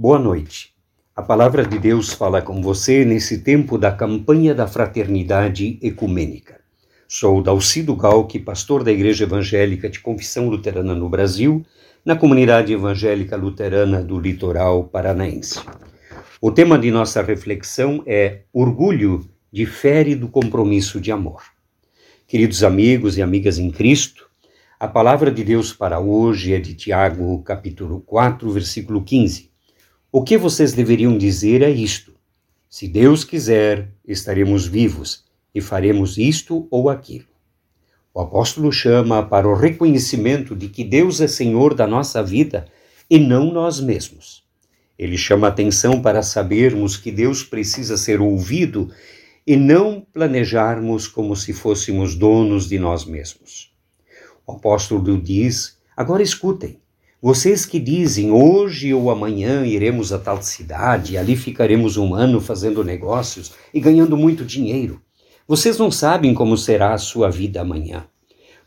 Boa noite. A palavra de Deus fala com você nesse tempo da campanha da fraternidade ecumênica. Sou Dalcido Galque, pastor da Igreja Evangélica de Confissão Luterana no Brasil, na comunidade evangélica luterana do litoral paranaense. O tema de nossa reflexão é Orgulho difere do compromisso de amor. Queridos amigos e amigas em Cristo, a palavra de Deus para hoje é de Tiago, capítulo 4, versículo 15 o que vocês deveriam dizer é isto: se Deus quiser, estaremos vivos e faremos isto ou aquilo. O apóstolo chama para o reconhecimento de que Deus é Senhor da nossa vida e não nós mesmos. Ele chama atenção para sabermos que Deus precisa ser ouvido e não planejarmos como se fôssemos donos de nós mesmos. O apóstolo diz: agora escutem. Vocês que dizem hoje ou amanhã iremos a tal cidade, e ali ficaremos um ano fazendo negócios e ganhando muito dinheiro. Vocês não sabem como será a sua vida amanhã,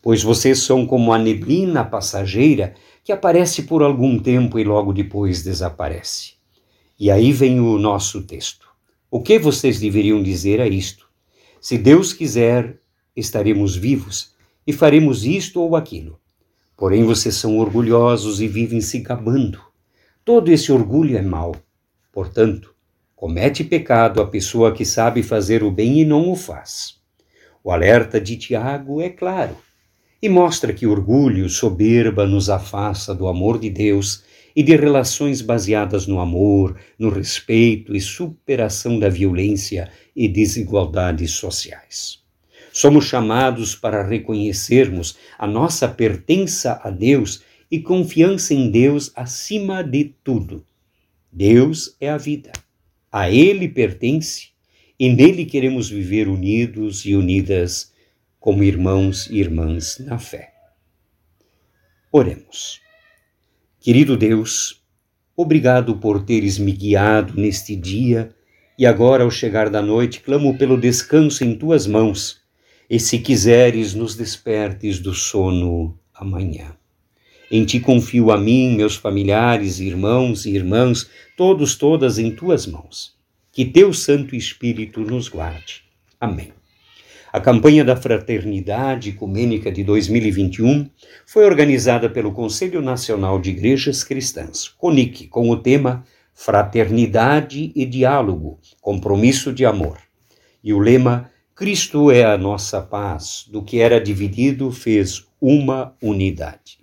pois vocês são como a neblina passageira que aparece por algum tempo e logo depois desaparece. E aí vem o nosso texto. O que vocês deveriam dizer a isto? Se Deus quiser, estaremos vivos e faremos isto ou aquilo. Porém, vocês são orgulhosos e vivem se gabando. Todo esse orgulho é mau. Portanto, comete pecado a pessoa que sabe fazer o bem e não o faz. O alerta de Tiago é claro e mostra que orgulho, soberba nos afasta do amor de Deus e de relações baseadas no amor, no respeito e superação da violência e desigualdades sociais. Somos chamados para reconhecermos a nossa pertença a Deus e confiança em Deus acima de tudo. Deus é a vida. A Ele pertence e nele queremos viver unidos e unidas como irmãos e irmãs na fé. Oremos. Querido Deus, obrigado por teres me guiado neste dia e agora, ao chegar da noite, clamo pelo descanso em tuas mãos e se quiseres, nos despertes do sono amanhã. Em ti confio a mim, meus familiares, irmãos e irmãs, todos, todas em tuas mãos. Que teu Santo Espírito nos guarde. Amém. A campanha da Fraternidade Ecumênica de 2021 foi organizada pelo Conselho Nacional de Igrejas Cristãs, CONIC, com o tema Fraternidade e Diálogo, Compromisso de Amor. E o lema Cristo é a nossa paz, do que era dividido fez uma unidade.